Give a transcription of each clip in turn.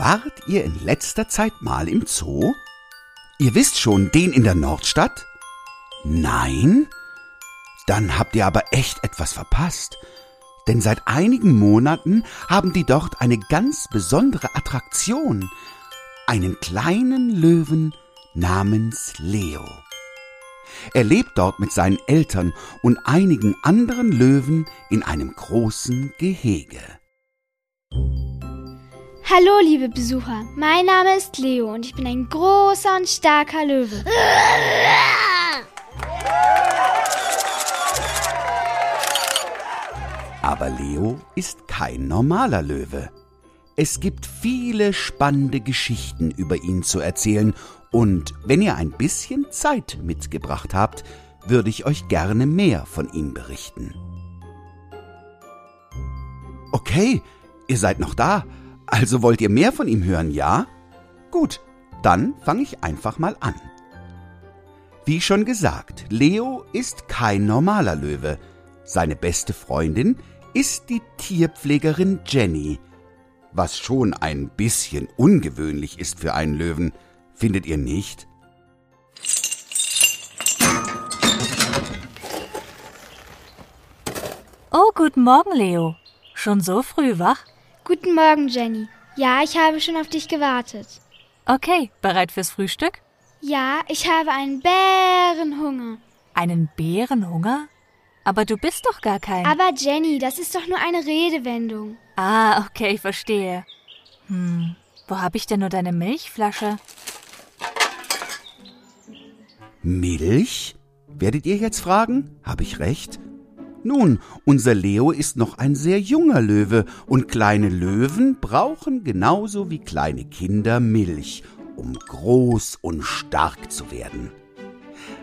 Wart ihr in letzter Zeit mal im Zoo? Ihr wisst schon, den in der Nordstadt? Nein? Dann habt ihr aber echt etwas verpasst. Denn seit einigen Monaten haben die dort eine ganz besondere Attraktion. Einen kleinen Löwen namens Leo. Er lebt dort mit seinen Eltern und einigen anderen Löwen in einem großen Gehege. Hallo, liebe Besucher. Mein Name ist Leo und ich bin ein großer und starker Löwe. Aber Leo ist kein normaler Löwe. Es gibt viele spannende Geschichten über ihn zu erzählen und wenn ihr ein bisschen Zeit mitgebracht habt, würde ich euch gerne mehr von ihm berichten. Okay, ihr seid noch da. Also wollt ihr mehr von ihm hören, ja? Gut, dann fange ich einfach mal an. Wie schon gesagt, Leo ist kein normaler Löwe. Seine beste Freundin ist die Tierpflegerin Jenny, was schon ein bisschen ungewöhnlich ist für einen Löwen. Findet ihr nicht? Oh, guten Morgen, Leo. Schon so früh wach? Guten Morgen, Jenny. Ja, ich habe schon auf dich gewartet. Okay, bereit fürs Frühstück? Ja, ich habe einen Bärenhunger. Einen Bärenhunger? Aber du bist doch gar kein. Aber Jenny, das ist doch nur eine Redewendung. Ah, okay, verstehe. Hm, wo habe ich denn nur deine Milchflasche? Milch? Werdet ihr jetzt fragen? Habe ich recht? Nun, unser Leo ist noch ein sehr junger Löwe und kleine Löwen brauchen genauso wie kleine Kinder Milch, um groß und stark zu werden.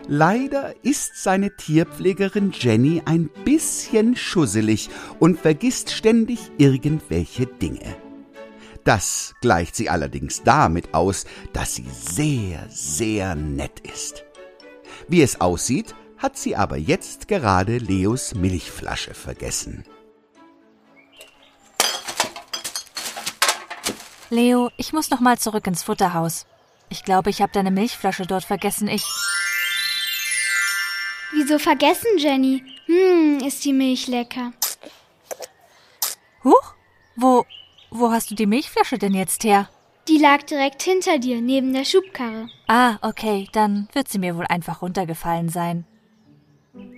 Leider ist seine Tierpflegerin Jenny ein bisschen schusselig und vergisst ständig irgendwelche Dinge. Das gleicht sie allerdings damit aus, dass sie sehr, sehr nett ist. Wie es aussieht, hat sie aber jetzt gerade Leos Milchflasche vergessen. Leo, ich muss noch mal zurück ins Futterhaus. Ich glaube, ich habe deine Milchflasche dort vergessen. Ich. Wieso vergessen, Jenny? Hm, ist die Milch lecker. Huch? Wo, wo hast du die Milchflasche denn jetzt her? Die lag direkt hinter dir, neben der Schubkarre. Ah, okay, dann wird sie mir wohl einfach runtergefallen sein.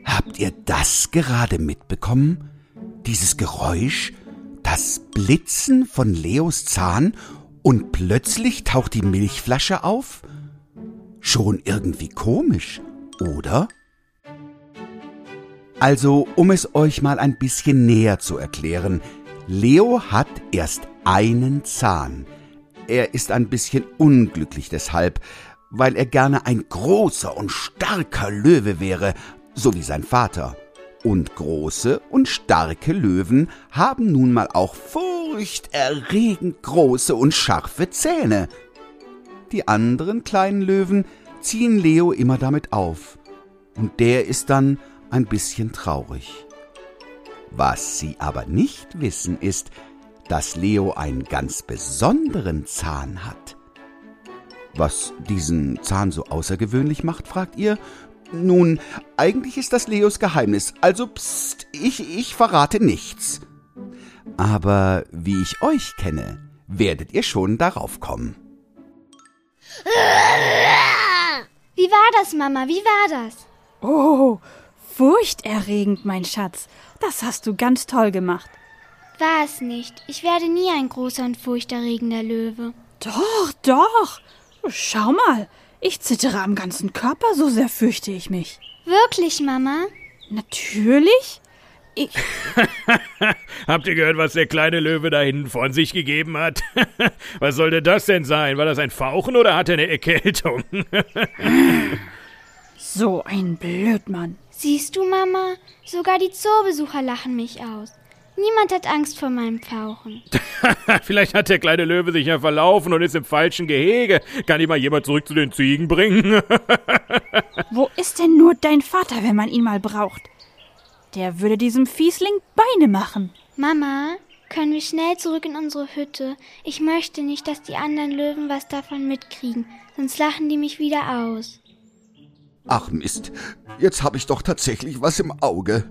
Habt ihr das gerade mitbekommen? Dieses Geräusch? Das Blitzen von Leos Zahn und plötzlich taucht die Milchflasche auf? Schon irgendwie komisch, oder? Also, um es euch mal ein bisschen näher zu erklären, Leo hat erst einen Zahn. Er ist ein bisschen unglücklich deshalb, weil er gerne ein großer und starker Löwe wäre, so wie sein Vater. Und große und starke Löwen haben nun mal auch furchterregend große und scharfe Zähne. Die anderen kleinen Löwen ziehen Leo immer damit auf, und der ist dann ein bisschen traurig. Was sie aber nicht wissen ist, dass Leo einen ganz besonderen Zahn hat. Was diesen Zahn so außergewöhnlich macht, fragt ihr? Nun, eigentlich ist das Leos Geheimnis, also psst, ich, ich verrate nichts. Aber wie ich euch kenne, werdet ihr schon darauf kommen. Wie war das, Mama? Wie war das? Oh, furchterregend, mein Schatz. Das hast du ganz toll gemacht. War es nicht. Ich werde nie ein großer und furchterregender Löwe. Doch, doch. Schau mal, ich zittere am ganzen Körper, so sehr fürchte ich mich. Wirklich, Mama? Natürlich. Ich. Habt ihr gehört, was der kleine Löwe da hinten von sich gegeben hat? was sollte das denn sein? War das ein Fauchen oder hat er eine Erkältung? so ein Blödmann. Siehst du, Mama? Sogar die Zoobesucher lachen mich aus. Niemand hat Angst vor meinem Fauchen. Vielleicht hat der kleine Löwe sich ja verlaufen und ist im falschen Gehege. Kann ich mal jemand zurück zu den Ziegen bringen? Wo ist denn nur dein Vater, wenn man ihn mal braucht? Der würde diesem Fiesling Beine machen. Mama, Können wir schnell zurück in unsere Hütte? Ich möchte nicht, dass die anderen Löwen was davon mitkriegen, sonst lachen die mich wieder aus. Ach Mist, jetzt habe ich doch tatsächlich was im Auge.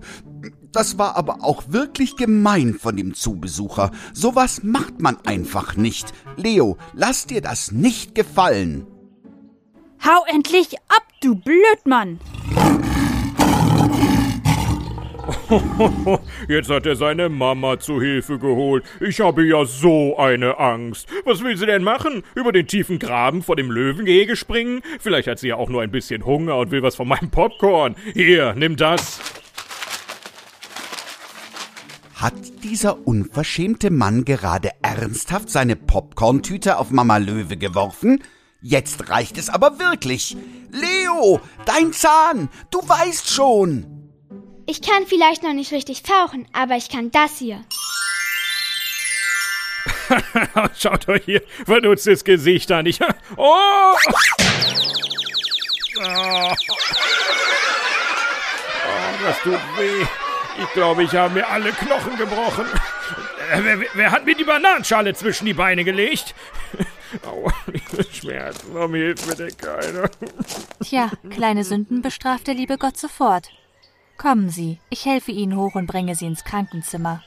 Das war aber auch wirklich gemein von dem Zubesucher. Sowas macht man einfach nicht. Leo, lass dir das nicht gefallen. Hau endlich ab, du Blödmann! Jetzt hat er seine Mama zu Hilfe geholt. Ich habe ja so eine Angst. Was will sie denn machen? Über den tiefen Graben vor dem Löwengehege springen? Vielleicht hat sie ja auch nur ein bisschen Hunger und will was von meinem Popcorn. Hier, nimm das. Hat dieser unverschämte Mann gerade ernsthaft seine Popcorntüte auf Mama Löwe geworfen? Jetzt reicht es aber wirklich. Leo, dein Zahn, du weißt schon. Ich kann vielleicht noch nicht richtig fauchen, aber ich kann das hier. Schaut euch hier vernutztes Gesicht an. Ich, oh! Oh. oh, das tut weh. Ich glaube, ich habe mir alle Knochen gebrochen. Wer, wer, hat mir die Bananenschale zwischen die Beine gelegt? Aua, diese Schmerzen, warum hilft mir denn keiner? Tja, kleine Sünden bestraft der liebe Gott sofort. Kommen Sie, ich helfe Ihnen hoch und bringe Sie ins Krankenzimmer.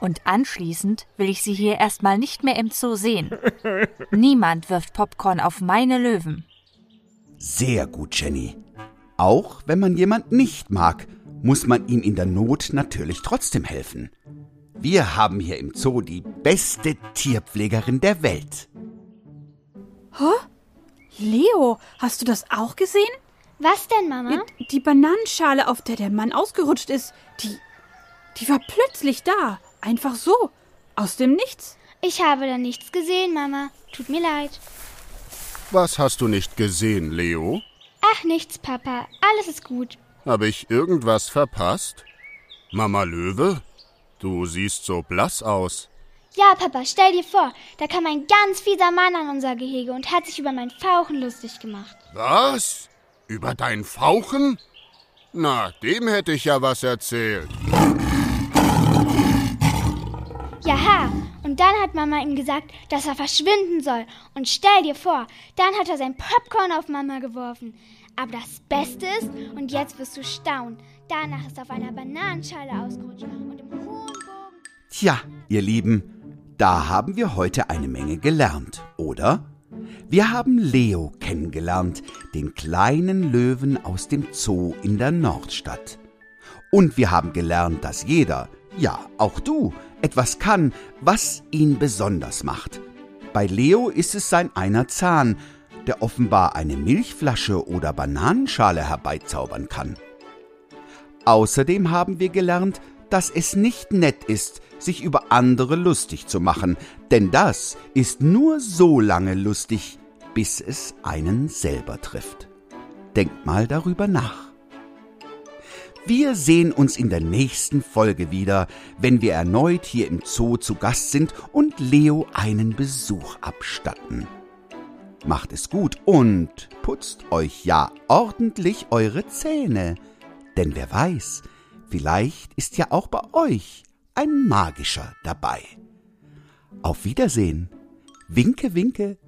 Und anschließend will ich Sie hier erstmal nicht mehr im Zoo sehen. Niemand wirft Popcorn auf meine Löwen. Sehr gut, Jenny. Auch wenn man jemand nicht mag, muss man ihm in der Not natürlich trotzdem helfen. Wir haben hier im Zoo die beste Tierpflegerin der Welt. Hä? Leo, hast du das auch gesehen? Was denn, Mama? Die Bananenschale, auf der der Mann ausgerutscht ist, die. die war plötzlich da. Einfach so. Aus dem Nichts. Ich habe da nichts gesehen, Mama. Tut mir leid. Was hast du nicht gesehen, Leo? Ach, nichts, Papa. Alles ist gut. Habe ich irgendwas verpasst? Mama Löwe? Du siehst so blass aus. Ja, Papa, stell dir vor, da kam ein ganz fieser Mann an unser Gehege und hat sich über mein Fauchen lustig gemacht. Was? Über dein Fauchen? Na, dem hätte ich ja was erzählt. Jaha, und dann hat Mama ihm gesagt, dass er verschwinden soll. Und stell dir vor, dann hat er sein Popcorn auf Mama geworfen. Aber das Beste ist, und jetzt wirst du staunen, danach ist er auf einer Bananenschale ausgerutscht und im hohen Bogen. Tja, ihr Lieben, da haben wir heute eine Menge gelernt, oder? Wir haben Leo kennengelernt, den kleinen Löwen aus dem Zoo in der Nordstadt. Und wir haben gelernt, dass jeder, ja, auch du, etwas kann, was ihn besonders macht. Bei Leo ist es sein einer Zahn, der offenbar eine Milchflasche oder Bananenschale herbeizaubern kann. Außerdem haben wir gelernt, dass es nicht nett ist, sich über andere lustig zu machen, denn das ist nur so lange lustig, bis es einen selber trifft. Denkt mal darüber nach. Wir sehen uns in der nächsten Folge wieder, wenn wir erneut hier im Zoo zu Gast sind und Leo einen Besuch abstatten. Macht es gut und putzt euch ja ordentlich eure Zähne, denn wer weiß, vielleicht ist ja auch bei euch ein magischer dabei. Auf Wiedersehen. Winke, winke,